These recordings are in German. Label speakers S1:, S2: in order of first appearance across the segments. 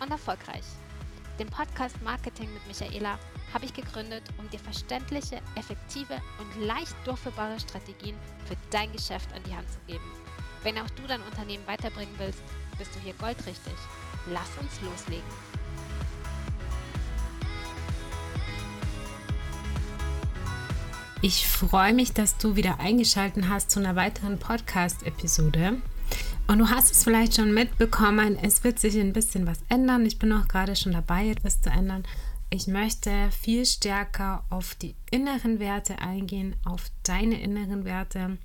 S1: und erfolgreich. Den Podcast Marketing mit Michaela habe ich gegründet, um dir verständliche, effektive und leicht durchführbare Strategien für dein Geschäft an die Hand zu geben. Wenn auch du dein Unternehmen weiterbringen willst, bist du hier goldrichtig. Lass uns loslegen. Ich freue mich, dass du wieder eingeschaltet hast zu einer weiteren Podcast-Episode. Und du hast es vielleicht schon mitbekommen, es wird sich ein bisschen was ändern. Ich bin auch gerade schon dabei, etwas zu ändern. Ich möchte viel stärker auf die inneren Werte eingehen, auf deine inneren Werte,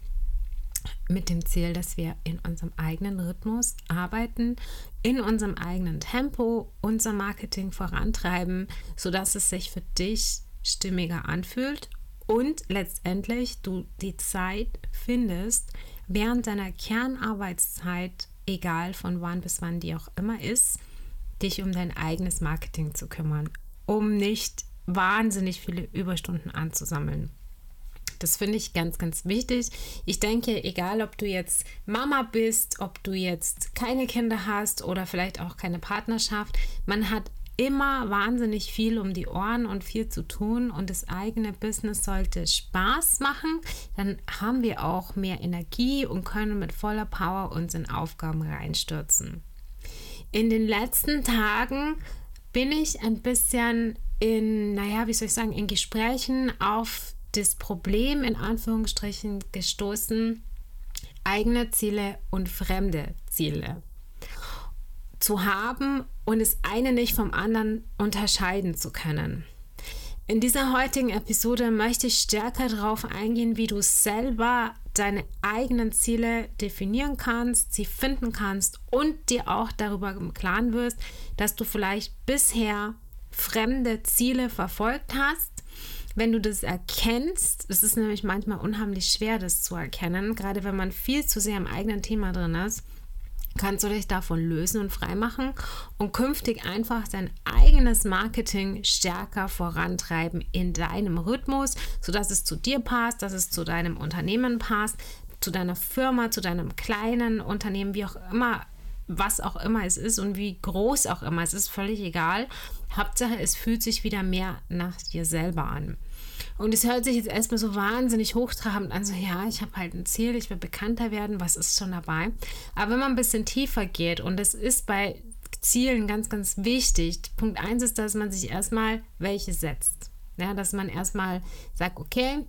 S1: mit dem Ziel, dass wir in unserem eigenen Rhythmus arbeiten, in unserem eigenen Tempo unser Marketing vorantreiben, sodass es sich für dich stimmiger anfühlt und letztendlich du die Zeit findest, während deiner Kernarbeitszeit, egal von wann bis wann die auch immer ist, dich um dein eigenes Marketing zu kümmern, um nicht wahnsinnig viele Überstunden anzusammeln. Das finde ich ganz, ganz wichtig. Ich denke, egal ob du jetzt Mama bist, ob du jetzt keine Kinder hast oder vielleicht auch keine Partnerschaft, man hat immer wahnsinnig viel um die Ohren und viel zu tun und das eigene Business sollte Spaß machen, dann haben wir auch mehr Energie und können mit voller Power uns in Aufgaben reinstürzen. In den letzten Tagen bin ich ein bisschen in, naja, wie soll ich sagen, in Gesprächen auf das Problem in Anführungsstrichen gestoßen, eigene Ziele und fremde Ziele zu haben und das eine nicht vom anderen unterscheiden zu können. In dieser heutigen Episode möchte ich stärker darauf eingehen, wie du selber deine eigenen Ziele definieren kannst, sie finden kannst und dir auch darüber im Klaren wirst, dass du vielleicht bisher fremde Ziele verfolgt hast. Wenn du das erkennst, es ist nämlich manchmal unheimlich schwer, das zu erkennen, gerade wenn man viel zu sehr im eigenen Thema drin ist, kannst du dich davon lösen und freimachen und künftig einfach dein eigenes Marketing stärker vorantreiben in deinem Rhythmus, sodass es zu dir passt, dass es zu deinem Unternehmen passt, zu deiner Firma, zu deinem kleinen Unternehmen, wie auch immer, was auch immer es ist und wie groß auch immer es ist, völlig egal. Hauptsache, es fühlt sich wieder mehr nach dir selber an. Und es hört sich jetzt erstmal so wahnsinnig hochtrabend an, so ja, ich habe halt ein Ziel, ich will bekannter werden, was ist schon dabei? Aber wenn man ein bisschen tiefer geht, und das ist bei Zielen ganz, ganz wichtig, Punkt 1 ist, dass man sich erstmal welche setzt. Ja, dass man erstmal sagt, okay,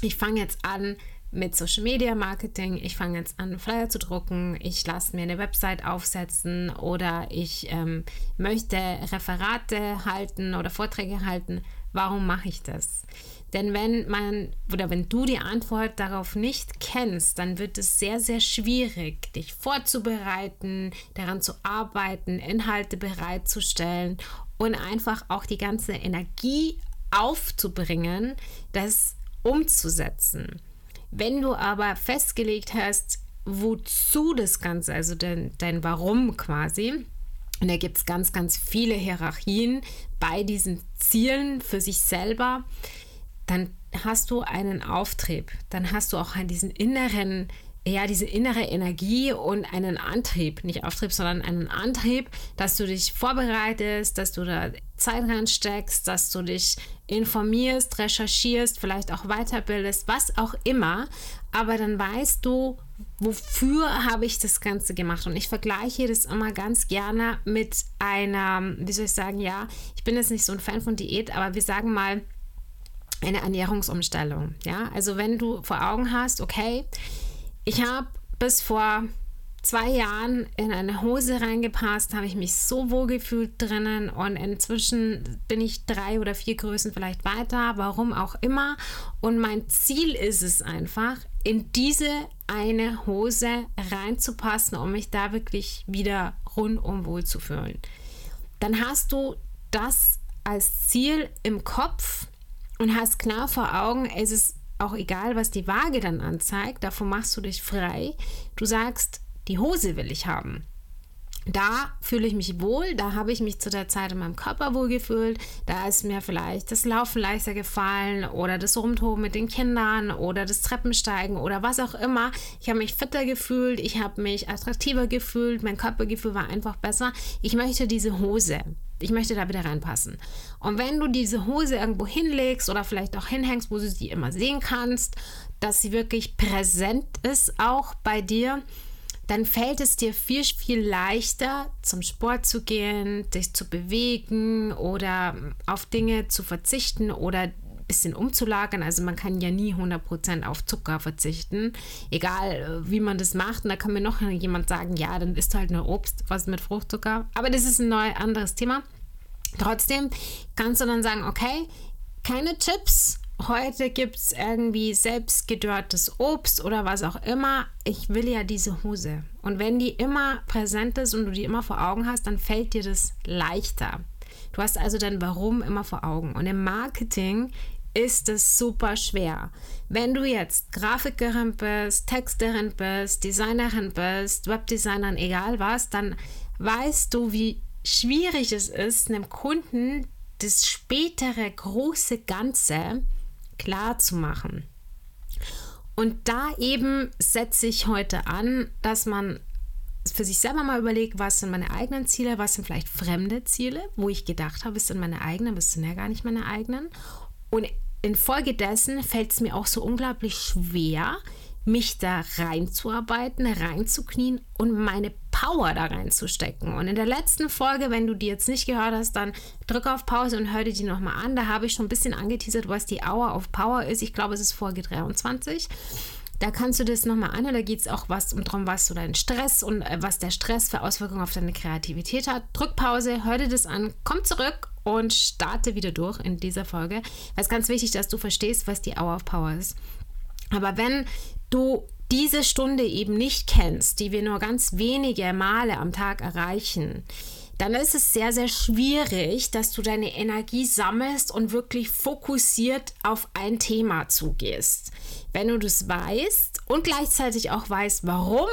S1: ich fange jetzt an, mit Social Media Marketing. Ich fange jetzt an, Flyer zu drucken. Ich lasse mir eine Website aufsetzen oder ich ähm, möchte Referate halten oder Vorträge halten. Warum mache ich das? Denn wenn man oder wenn du die Antwort darauf nicht kennst, dann wird es sehr, sehr schwierig, dich vorzubereiten, daran zu arbeiten, Inhalte bereitzustellen und einfach auch die ganze Energie aufzubringen, das umzusetzen. Wenn du aber festgelegt hast, wozu das Ganze, also dein, dein Warum quasi, und da gibt es ganz, ganz viele Hierarchien bei diesen Zielen für sich selber, dann hast du einen Auftrieb, dann hast du auch diesen inneren, ja, diese innere Energie und einen Antrieb, nicht Auftrieb, sondern einen Antrieb, dass du dich vorbereitest, dass du da Zeit reinsteckst, dass du dich informierst, recherchierst, vielleicht auch weiterbildest, was auch immer, aber dann weißt du, wofür habe ich das Ganze gemacht? Und ich vergleiche das immer ganz gerne mit einer, wie soll ich sagen, ja, ich bin jetzt nicht so ein Fan von Diät, aber wir sagen mal, eine Ernährungsumstellung. Ja, also wenn du vor Augen hast, okay, ich habe bis vor zwei Jahren in eine Hose reingepasst, habe ich mich so wohl gefühlt drinnen und inzwischen bin ich drei oder vier Größen vielleicht weiter, warum auch immer. Und mein Ziel ist es einfach, in diese eine Hose reinzupassen, um mich da wirklich wieder rundum wohl zu fühlen. dann hast du das als Ziel im Kopf und hast klar vor Augen, es ist auch egal, was die Waage dann anzeigt, davon machst du dich frei. Du sagst, die Hose will ich haben da fühle ich mich wohl, da habe ich mich zu der Zeit in meinem Körper wohl gefühlt, da ist mir vielleicht das Laufen leichter gefallen oder das Rumtoben mit den Kindern oder das Treppensteigen oder was auch immer. Ich habe mich fitter gefühlt, ich habe mich attraktiver gefühlt, mein Körpergefühl war einfach besser. Ich möchte diese Hose. Ich möchte da wieder reinpassen. Und wenn du diese Hose irgendwo hinlegst oder vielleicht auch hinhängst, wo du sie immer sehen kannst, dass sie wirklich präsent ist auch bei dir, dann fällt es dir viel, viel leichter, zum Sport zu gehen, dich zu bewegen oder auf Dinge zu verzichten oder bisschen umzulagern. Also man kann ja nie 100% auf Zucker verzichten, egal äh, wie man das macht. Und da kann mir noch jemand sagen, ja, dann isst halt nur Obst, was mit Fruchtzucker. Aber das ist ein neu, anderes Thema. Trotzdem kannst du dann sagen, okay, keine Chips, heute gibt es irgendwie selbstgedörrtes Obst oder was auch immer. Ich will ja diese Hose. Und wenn die immer präsent ist und du die immer vor Augen hast, dann fällt dir das leichter. Du hast also dein Warum immer vor Augen. Und im Marketing ist es super schwer. Wenn du jetzt Grafikerin bist, Texterin bist, Designerin bist, Webdesignerin, egal was, dann weißt du, wie schwierig es ist, einem Kunden das spätere große Ganze klar zu machen. Und da eben setze ich heute an, dass man für sich selber mal überlegt, was sind meine eigenen Ziele, was sind vielleicht fremde Ziele, wo ich gedacht habe, es sind meine eigenen, aber es sind ja gar nicht meine eigenen. Und infolgedessen fällt es mir auch so unglaublich schwer, mich da reinzuarbeiten, reinzuknien und meine Power da reinzustecken. Und in der letzten Folge, wenn du die jetzt nicht gehört hast, dann drück auf Pause und hör dir die nochmal an. Da habe ich schon ein bisschen angeteasert, was die Hour of Power ist. Ich glaube, es ist Folge 23. Da kannst du das nochmal anhören. Da geht es auch was um darum, was so dein Stress und äh, was der Stress für Auswirkungen auf deine Kreativität hat. Drück Pause, hör dir das an, komm zurück und starte wieder durch in dieser Folge. Es ganz wichtig, dass du verstehst, was die Hour of Power ist. Aber wenn du diese Stunde eben nicht kennst, die wir nur ganz wenige Male am Tag erreichen, dann ist es sehr, sehr schwierig, dass du deine Energie sammelst und wirklich fokussiert auf ein Thema zugehst. Wenn du das weißt und gleichzeitig auch weißt, warum,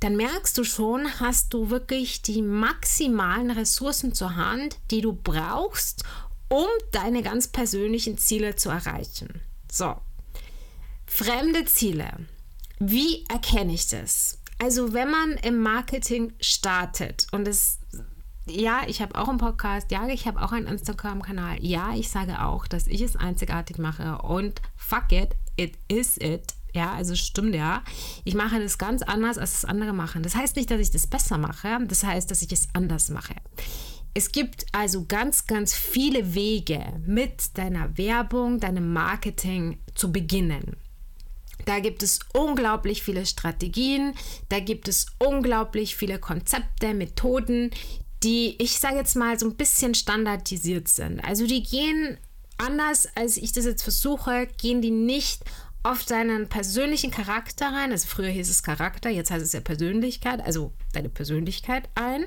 S1: dann merkst du schon, hast du wirklich die maximalen Ressourcen zur Hand, die du brauchst, um deine ganz persönlichen Ziele zu erreichen. So, fremde Ziele. Wie erkenne ich das? Also wenn man im Marketing startet und es ja, ich habe auch einen Podcast, ja, ich habe auch einen Instagram-Kanal, ja, ich sage auch, dass ich es einzigartig mache und fuck it, it is it. Ja, also stimmt ja. Ich mache das ganz anders, als das andere machen. Das heißt nicht, dass ich das besser mache, das heißt, dass ich es anders mache. Es gibt also ganz, ganz viele Wege, mit deiner Werbung, deinem Marketing zu beginnen. Da gibt es unglaublich viele Strategien, da gibt es unglaublich viele Konzepte, Methoden, die, ich sage jetzt mal, so ein bisschen standardisiert sind. Also die gehen anders, als ich das jetzt versuche, gehen die nicht auf deinen persönlichen Charakter rein. Also früher hieß es Charakter, jetzt heißt es ja Persönlichkeit, also deine Persönlichkeit ein.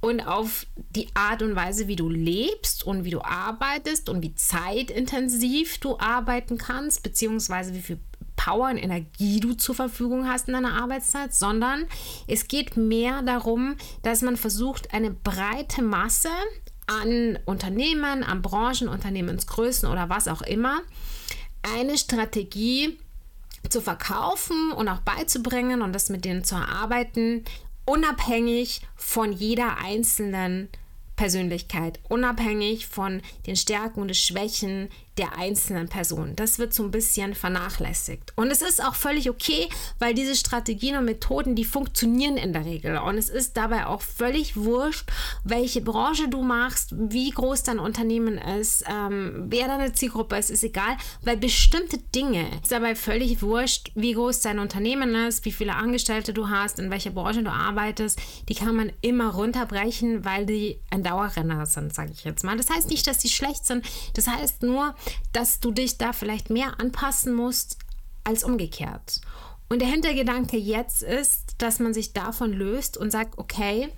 S1: Und auf die Art und Weise, wie du lebst und wie du arbeitest und wie zeitintensiv du arbeiten kannst, beziehungsweise wie viel Power und Energie du zur Verfügung hast in deiner Arbeitszeit, sondern es geht mehr darum, dass man versucht, eine breite Masse an Unternehmen, an Branchen, Unternehmensgrößen oder was auch immer, eine Strategie zu verkaufen und auch beizubringen und das mit denen zu erarbeiten, unabhängig von jeder einzelnen Persönlichkeit, unabhängig von den Stärken und den Schwächen der einzelnen Person. Das wird so ein bisschen vernachlässigt. Und es ist auch völlig okay, weil diese Strategien und Methoden, die funktionieren in der Regel. Und es ist dabei auch völlig wurscht, welche Branche du machst, wie groß dein Unternehmen ist, ähm, wer deine Zielgruppe ist, ist egal, weil bestimmte Dinge ist dabei völlig wurscht, wie groß dein Unternehmen ist, wie viele Angestellte du hast, in welcher Branche du arbeitest, die kann man immer runterbrechen, weil die ein Dauerrenner sind, sage ich jetzt mal. Das heißt nicht, dass die schlecht sind, das heißt nur, dass du dich da vielleicht mehr anpassen musst als umgekehrt. Und der Hintergedanke jetzt ist, dass man sich davon löst und sagt, okay,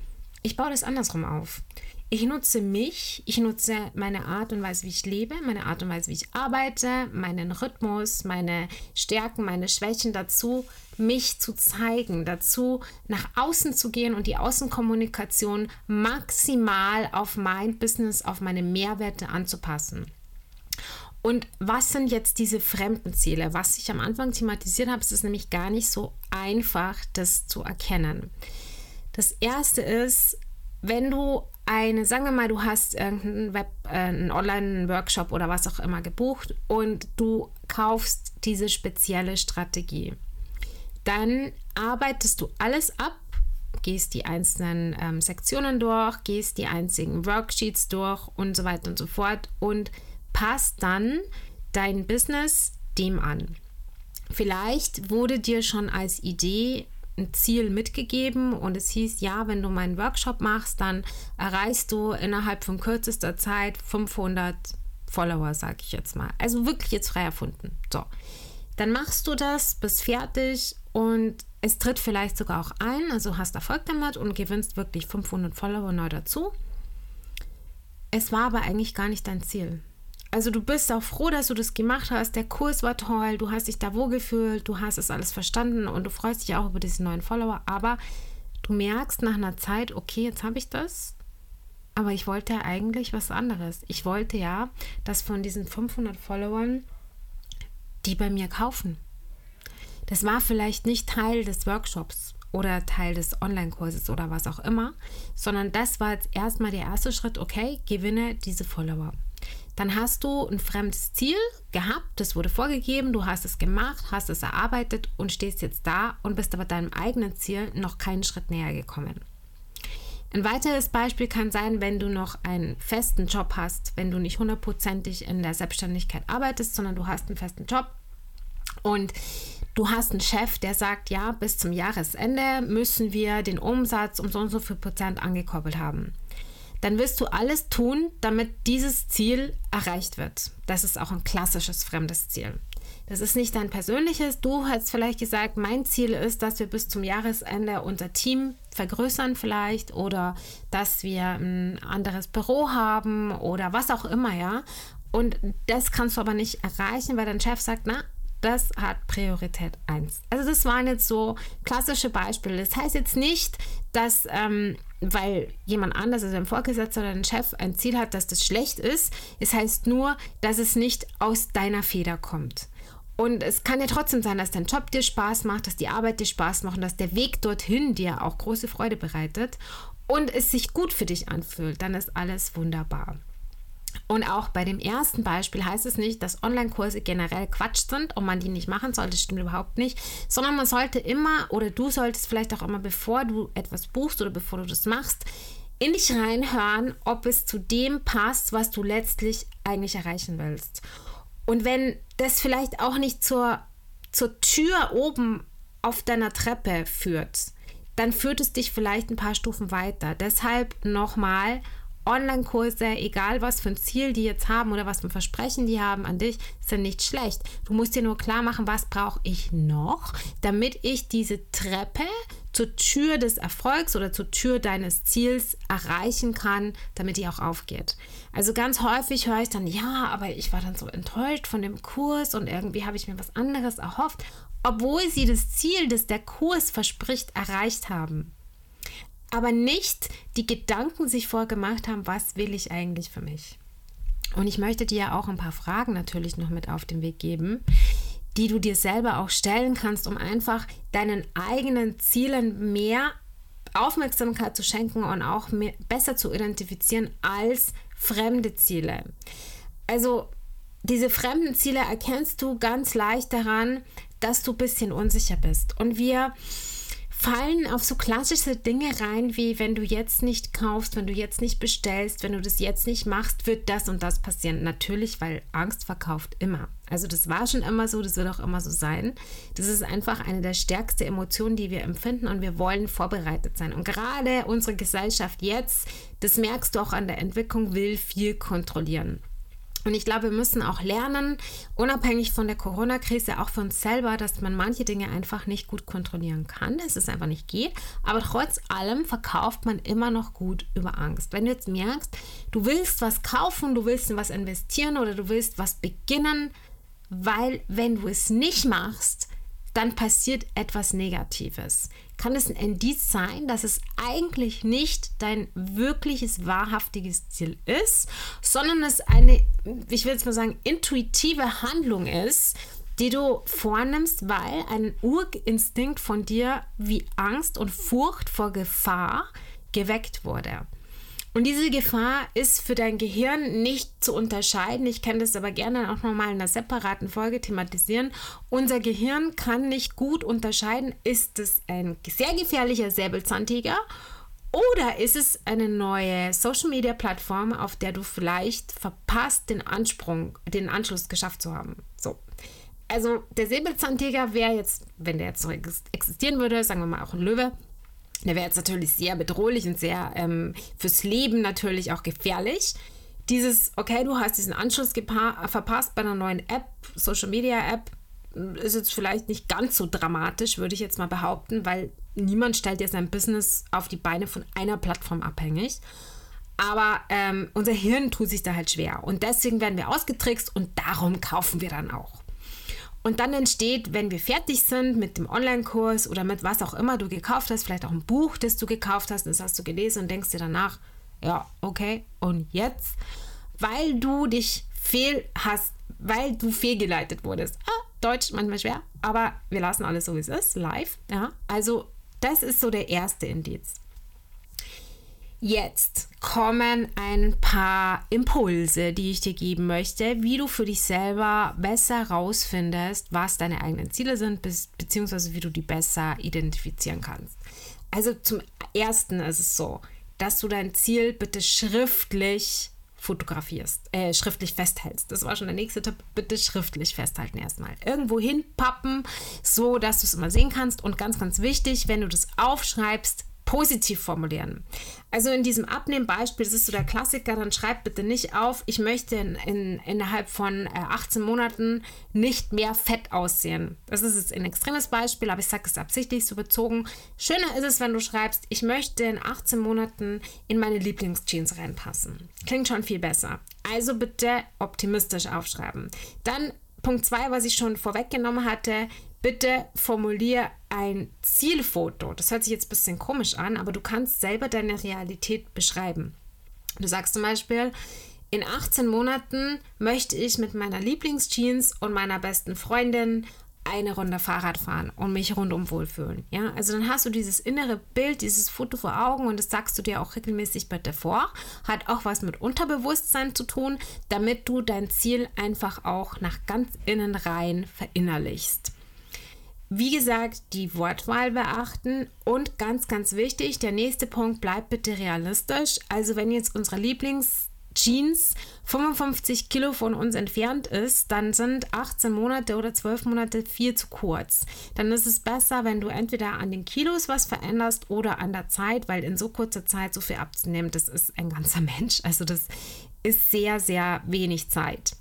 S1: ich baue das andersrum auf. ich nutze mich, ich nutze meine Art und Weise, wie ich lebe, meine Art und Weise, wie ich arbeite, meinen Rhythmus, meine Stärken, meine Schwächen dazu, mich zu zeigen, dazu nach außen zu gehen und die Außenkommunikation maximal auf mein Business, auf meine Mehrwerte anzupassen. Und was sind jetzt diese fremden Ziele? Was ich am Anfang thematisiert habe, ist es nämlich gar nicht so einfach, das zu erkennen. Das erste ist, wenn du eine, sagen wir mal, du hast irgendeinen Web, äh, einen Online-Workshop oder was auch immer gebucht und du kaufst diese spezielle Strategie, dann arbeitest du alles ab, gehst die einzelnen ähm, Sektionen durch, gehst die einzigen Worksheets durch und so weiter und so fort und passt dann dein Business dem an. Vielleicht wurde dir schon als Idee ein Ziel mitgegeben und es hieß, ja, wenn du meinen Workshop machst, dann erreichst du innerhalb von kürzester Zeit 500 Follower, sage ich jetzt mal. Also wirklich jetzt frei erfunden. So, dann machst du das, bist fertig und es tritt vielleicht sogar auch ein, also hast Erfolg damit und gewinnst wirklich 500 Follower neu dazu. Es war aber eigentlich gar nicht dein Ziel. Also du bist auch froh, dass du das gemacht hast. Der Kurs war toll, du hast dich da wohl gefühlt, du hast es alles verstanden und du freust dich auch über diese neuen Follower. Aber du merkst nach einer Zeit, okay, jetzt habe ich das, aber ich wollte ja eigentlich was anderes. Ich wollte ja, dass von diesen 500 Followern die bei mir kaufen. Das war vielleicht nicht Teil des Workshops oder Teil des Online-Kurses oder was auch immer, sondern das war jetzt erstmal der erste Schritt, okay, gewinne diese Follower dann hast du ein fremdes Ziel gehabt, das wurde vorgegeben, du hast es gemacht, hast es erarbeitet und stehst jetzt da und bist aber deinem eigenen Ziel noch keinen Schritt näher gekommen. Ein weiteres Beispiel kann sein, wenn du noch einen festen Job hast, wenn du nicht hundertprozentig in der Selbstständigkeit arbeitest, sondern du hast einen festen Job und du hast einen Chef, der sagt, ja, bis zum Jahresende müssen wir den Umsatz um so und so viel Prozent angekoppelt haben dann wirst du alles tun, damit dieses Ziel erreicht wird. Das ist auch ein klassisches fremdes Ziel. Das ist nicht dein persönliches. Du hast vielleicht gesagt, mein Ziel ist, dass wir bis zum Jahresende unser Team vergrößern vielleicht oder dass wir ein anderes Büro haben oder was auch immer, ja. Und das kannst du aber nicht erreichen, weil dein Chef sagt, na, das hat Priorität 1. Also das waren jetzt so klassische Beispiele. Das heißt jetzt nicht, dass ähm, weil jemand anders, also ein Vorgesetzter oder ein Chef, ein Ziel hat, dass das schlecht ist. Es heißt nur, dass es nicht aus deiner Feder kommt. Und es kann ja trotzdem sein, dass dein Job dir Spaß macht, dass die Arbeit dir Spaß macht und dass der Weg dorthin dir auch große Freude bereitet und es sich gut für dich anfühlt. Dann ist alles wunderbar. Und auch bei dem ersten Beispiel heißt es nicht, dass Online-Kurse generell Quatsch sind und man die nicht machen soll. Das stimmt überhaupt nicht. Sondern man sollte immer oder du solltest vielleicht auch immer, bevor du etwas buchst oder bevor du das machst, in dich reinhören, ob es zu dem passt, was du letztlich eigentlich erreichen willst. Und wenn das vielleicht auch nicht zur, zur Tür oben auf deiner Treppe führt, dann führt es dich vielleicht ein paar Stufen weiter. Deshalb nochmal Online-Kurse, egal was für ein Ziel die jetzt haben oder was für ein Versprechen die haben an dich, sind nicht schlecht. Du musst dir nur klar machen, was brauche ich noch, damit ich diese Treppe zur Tür des Erfolgs oder zur Tür deines Ziels erreichen kann, damit die auch aufgeht. Also ganz häufig höre ich dann, ja, aber ich war dann so enttäuscht von dem Kurs und irgendwie habe ich mir was anderes erhofft, obwohl sie das Ziel, das der Kurs verspricht, erreicht haben aber nicht die Gedanken sich vorgemacht haben, was will ich eigentlich für mich. Und ich möchte dir auch ein paar Fragen natürlich noch mit auf den Weg geben, die du dir selber auch stellen kannst, um einfach deinen eigenen Zielen mehr Aufmerksamkeit zu schenken und auch mehr, besser zu identifizieren als fremde Ziele. Also diese fremden Ziele erkennst du ganz leicht daran, dass du ein bisschen unsicher bist. Und wir fallen auf so klassische Dinge rein, wie wenn du jetzt nicht kaufst, wenn du jetzt nicht bestellst, wenn du das jetzt nicht machst, wird das und das passieren. Natürlich, weil Angst verkauft immer. Also das war schon immer so, das wird auch immer so sein. Das ist einfach eine der stärksten Emotionen, die wir empfinden und wir wollen vorbereitet sein. Und gerade unsere Gesellschaft jetzt, das merkst du auch an der Entwicklung, will viel kontrollieren. Und ich glaube, wir müssen auch lernen, unabhängig von der Corona-Krise, auch für uns selber, dass man manche Dinge einfach nicht gut kontrollieren kann, dass es einfach nicht geht. Aber trotz allem verkauft man immer noch gut über Angst. Wenn du jetzt merkst, du willst was kaufen, du willst in was investieren oder du willst was beginnen, weil wenn du es nicht machst, dann passiert etwas Negatives. Kann es ein Indiz sein, dass es eigentlich nicht dein wirkliches, wahrhaftiges Ziel ist, sondern es eine, ich will jetzt mal sagen, intuitive Handlung ist, die du vornimmst, weil ein Urinstinkt von dir wie Angst und Furcht vor Gefahr geweckt wurde. Und diese Gefahr ist für dein Gehirn nicht zu unterscheiden. Ich kann das aber gerne auch nochmal in einer separaten Folge thematisieren. Unser Gehirn kann nicht gut unterscheiden, ist es ein sehr gefährlicher Säbelzahntiger oder ist es eine neue Social Media Plattform, auf der du vielleicht verpasst, den Ansprung, den Anschluss geschafft zu haben? So. Also der Säbelzahntiger wäre jetzt, wenn der jetzt noch existieren würde, sagen wir mal auch ein Löwe, der wäre jetzt natürlich sehr bedrohlich und sehr ähm, fürs Leben natürlich auch gefährlich. Dieses, okay, du hast diesen Anschluss verpasst bei einer neuen App, Social Media App, ist jetzt vielleicht nicht ganz so dramatisch, würde ich jetzt mal behaupten, weil niemand stellt ja sein Business auf die Beine von einer Plattform abhängig. Aber ähm, unser Hirn tut sich da halt schwer. Und deswegen werden wir ausgetrickst und darum kaufen wir dann auch. Und dann entsteht, wenn wir fertig sind mit dem Online-Kurs oder mit was auch immer du gekauft hast, vielleicht auch ein Buch, das du gekauft hast, das hast du gelesen und denkst dir danach, ja, okay, und jetzt? Weil du dich fehl hast, weil du fehlgeleitet wurdest. Ah, Deutsch manchmal schwer, aber wir lassen alles so, wie es ist, live. Ja, also das ist so der erste Indiz. Jetzt kommen ein paar Impulse, die ich dir geben möchte, wie du für dich selber besser rausfindest, was deine eigenen Ziele sind, beziehungsweise wie du die besser identifizieren kannst. Also zum ersten ist es so, dass du dein Ziel bitte schriftlich fotografierst, äh, schriftlich festhältst. Das war schon der nächste Tipp. Bitte schriftlich festhalten erstmal. Irgendwo hinpappen, so dass du es immer sehen kannst. Und ganz, ganz wichtig, wenn du das aufschreibst, positiv formulieren. Also in diesem Abnehmbeispiel, das ist so der Klassiker, dann schreibt bitte nicht auf, ich möchte in, in, innerhalb von 18 äh, Monaten nicht mehr fett aussehen. Das ist jetzt ein extremes Beispiel, aber ich sage es absichtlich so bezogen. Schöner ist es, wenn du schreibst, ich möchte in 18 Monaten in meine Lieblingsjeans reinpassen. Klingt schon viel besser. Also bitte optimistisch aufschreiben. Dann Punkt 2, was ich schon vorweggenommen hatte, bitte formulier ein Zielfoto. Das hört sich jetzt ein bisschen komisch an, aber du kannst selber deine Realität beschreiben. Du sagst zum Beispiel, in 18 Monaten möchte ich mit meiner Lieblingsjeans und meiner besten Freundin eine Runde Fahrrad fahren und mich rundum wohlfühlen. Ja, also dann hast du dieses innere Bild, dieses Foto vor Augen und das sagst du dir auch regelmäßig bitte vor. Hat auch was mit Unterbewusstsein zu tun, damit du dein Ziel einfach auch nach ganz innen rein verinnerlichst. Wie gesagt, die Wortwahl beachten und ganz, ganz wichtig, der nächste Punkt, bleibt bitte realistisch. Also wenn jetzt unsere Lieblingsjeans 55 Kilo von uns entfernt ist, dann sind 18 Monate oder 12 Monate viel zu kurz. Dann ist es besser, wenn du entweder an den Kilos was veränderst oder an der Zeit, weil in so kurzer Zeit so viel abzunehmen, das ist ein ganzer Mensch. Also das ist sehr, sehr wenig Zeit.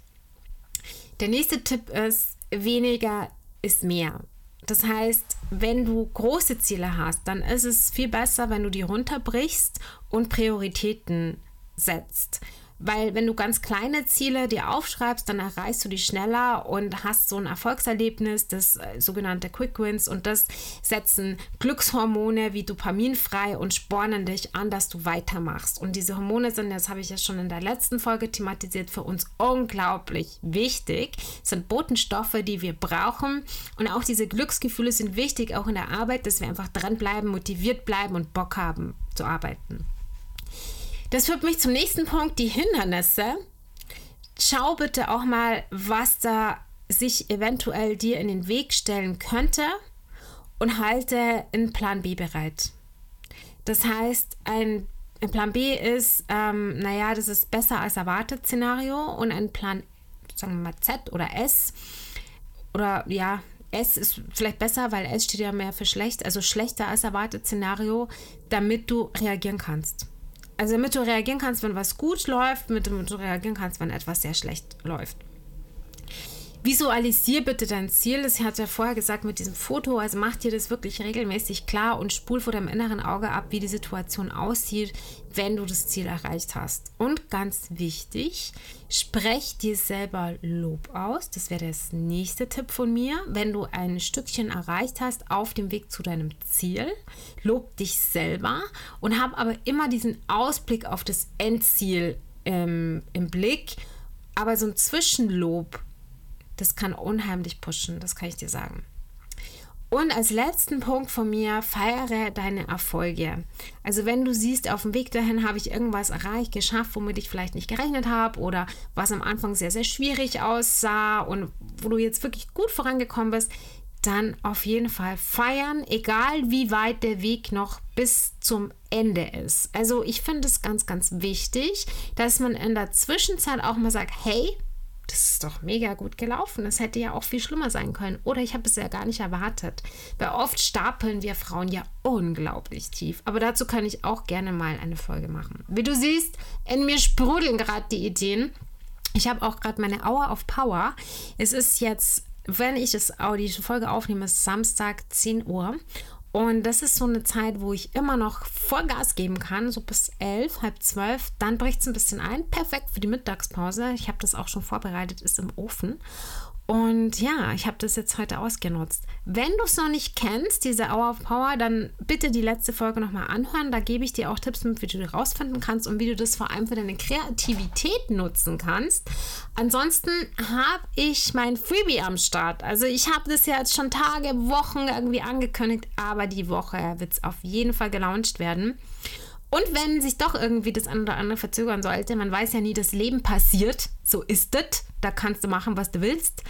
S1: Der nächste Tipp ist, weniger ist mehr. Das heißt, wenn du große Ziele hast, dann ist es viel besser, wenn du die runterbrichst und Prioritäten setzt. Weil wenn du ganz kleine Ziele dir aufschreibst, dann erreichst du die schneller und hast so ein Erfolgserlebnis, das äh, sogenannte Quick Wins und das setzen Glückshormone wie Dopamin frei und spornen dich an, dass du weitermachst. Und diese Hormone sind, das habe ich ja schon in der letzten Folge thematisiert, für uns unglaublich wichtig. Das sind Botenstoffe, die wir brauchen und auch diese Glücksgefühle sind wichtig, auch in der Arbeit, dass wir einfach dranbleiben, motiviert bleiben und Bock haben zu arbeiten. Das führt mich zum nächsten Punkt, die Hindernisse. Schau bitte auch mal, was da sich eventuell dir in den Weg stellen könnte und halte einen Plan B bereit. Das heißt, ein, Plan B ist, ähm, naja, das ist besser als erwartet Szenario und ein Plan, sagen wir mal Z oder S oder ja, S ist vielleicht besser, weil S steht ja mehr für schlecht, also schlechter als erwartet Szenario, damit du reagieren kannst. Also damit du reagieren kannst, wenn was gut läuft, damit du reagieren kannst, wenn etwas sehr schlecht läuft. Visualisier bitte dein Ziel. Das hat ja vorher gesagt mit diesem Foto. Also mach dir das wirklich regelmäßig klar und spul vor deinem inneren Auge ab, wie die Situation aussieht, wenn du das Ziel erreicht hast. Und ganz wichtig, sprech dir selber Lob aus. Das wäre das nächste Tipp von mir. Wenn du ein Stückchen erreicht hast auf dem Weg zu deinem Ziel, lob dich selber und hab aber immer diesen Ausblick auf das Endziel ähm, im Blick. Aber so ein Zwischenlob das kann unheimlich pushen, das kann ich dir sagen. Und als letzten Punkt von mir, feiere deine Erfolge. Also wenn du siehst, auf dem Weg dahin habe ich irgendwas erreicht, geschafft, womit ich vielleicht nicht gerechnet habe oder was am Anfang sehr, sehr schwierig aussah und wo du jetzt wirklich gut vorangekommen bist, dann auf jeden Fall feiern, egal wie weit der Weg noch bis zum Ende ist. Also ich finde es ganz, ganz wichtig, dass man in der Zwischenzeit auch mal sagt, hey, das ist doch mega gut gelaufen. Das hätte ja auch viel schlimmer sein können. Oder ich habe es ja gar nicht erwartet. Weil oft stapeln wir Frauen ja unglaublich tief. Aber dazu kann ich auch gerne mal eine Folge machen. Wie du siehst, in mir sprudeln gerade die Ideen. Ich habe auch gerade meine Hour of Power. Es ist jetzt, wenn ich das, die Folge aufnehme, ist Samstag 10 Uhr. Und das ist so eine Zeit, wo ich immer noch Vollgas geben kann, so bis elf, halb zwölf. Dann bricht es ein bisschen ein. Perfekt für die Mittagspause. Ich habe das auch schon vorbereitet, ist im Ofen. Und ja, ich habe das jetzt heute ausgenutzt. Wenn du es noch nicht kennst, diese Hour of Power, dann bitte die letzte Folge nochmal anhören. Da gebe ich dir auch Tipps mit, wie du rausfinden kannst und wie du das vor allem für deine Kreativität nutzen kannst. Ansonsten habe ich mein Freebie am Start. Also ich habe das jetzt schon Tage, Wochen irgendwie angekündigt, aber die Woche wird es auf jeden Fall gelauncht werden. Und wenn sich doch irgendwie das eine oder andere verzögern sollte, man weiß ja nie, das Leben passiert, so ist es, da kannst du machen, was du willst,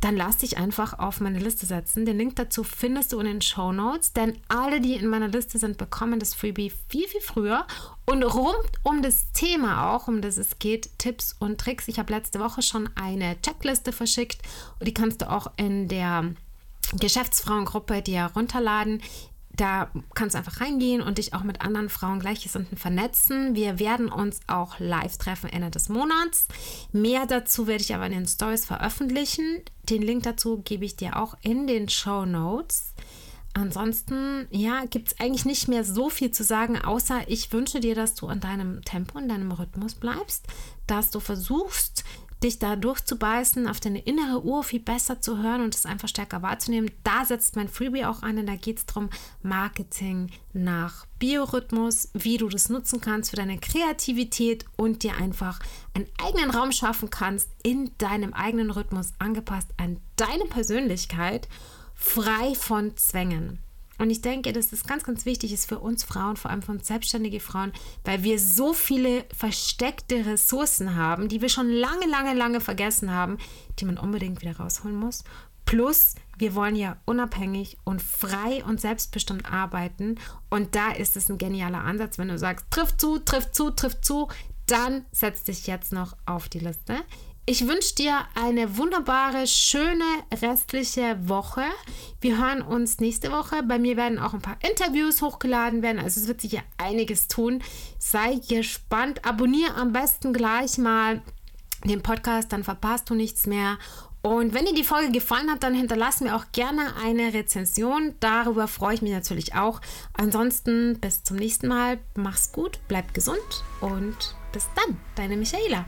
S1: dann lass dich einfach auf meine Liste setzen. Den Link dazu findest du in den Show Notes, denn alle, die in meiner Liste sind, bekommen das Freebie viel, viel früher. Und rund um das Thema auch, um das es geht, Tipps und Tricks. Ich habe letzte Woche schon eine Checkliste verschickt und die kannst du auch in der Geschäftsfrauengruppe dir runterladen. Da kannst du einfach reingehen und dich auch mit anderen Frauen Gleichgesinnten vernetzen. Wir werden uns auch live treffen Ende des Monats. Mehr dazu werde ich aber in den Stories veröffentlichen. Den Link dazu gebe ich dir auch in den Show Notes. Ansonsten, ja, gibt es eigentlich nicht mehr so viel zu sagen, außer ich wünsche dir, dass du an deinem Tempo, in deinem Rhythmus bleibst, dass du versuchst, dich da durchzubeißen, auf deine innere Uhr viel besser zu hören und es einfach stärker wahrzunehmen. Da setzt mein Freebie auch an, denn da geht es darum, Marketing nach Biorhythmus, wie du das nutzen kannst für deine Kreativität und dir einfach einen eigenen Raum schaffen kannst in deinem eigenen Rhythmus, angepasst an deine Persönlichkeit, frei von Zwängen. Und ich denke, dass das ganz, ganz wichtig ist für uns Frauen, vor allem für uns selbstständige Frauen, weil wir so viele versteckte Ressourcen haben, die wir schon lange, lange, lange vergessen haben, die man unbedingt wieder rausholen muss. Plus, wir wollen ja unabhängig und frei und selbstbestimmt arbeiten. Und da ist es ein genialer Ansatz, wenn du sagst, trifft zu, trifft zu, trifft zu, dann setz dich jetzt noch auf die Liste. Ich wünsche dir eine wunderbare, schöne restliche Woche. Wir hören uns nächste Woche. Bei mir werden auch ein paar Interviews hochgeladen werden. Also es wird sich ja einiges tun. Sei gespannt. Abonniere am besten gleich mal den Podcast, dann verpasst du nichts mehr. Und wenn dir die Folge gefallen hat, dann hinterlass mir auch gerne eine Rezension. Darüber freue ich mich natürlich auch. Ansonsten bis zum nächsten Mal. Mach's gut, bleib gesund und bis dann. Deine Michaela.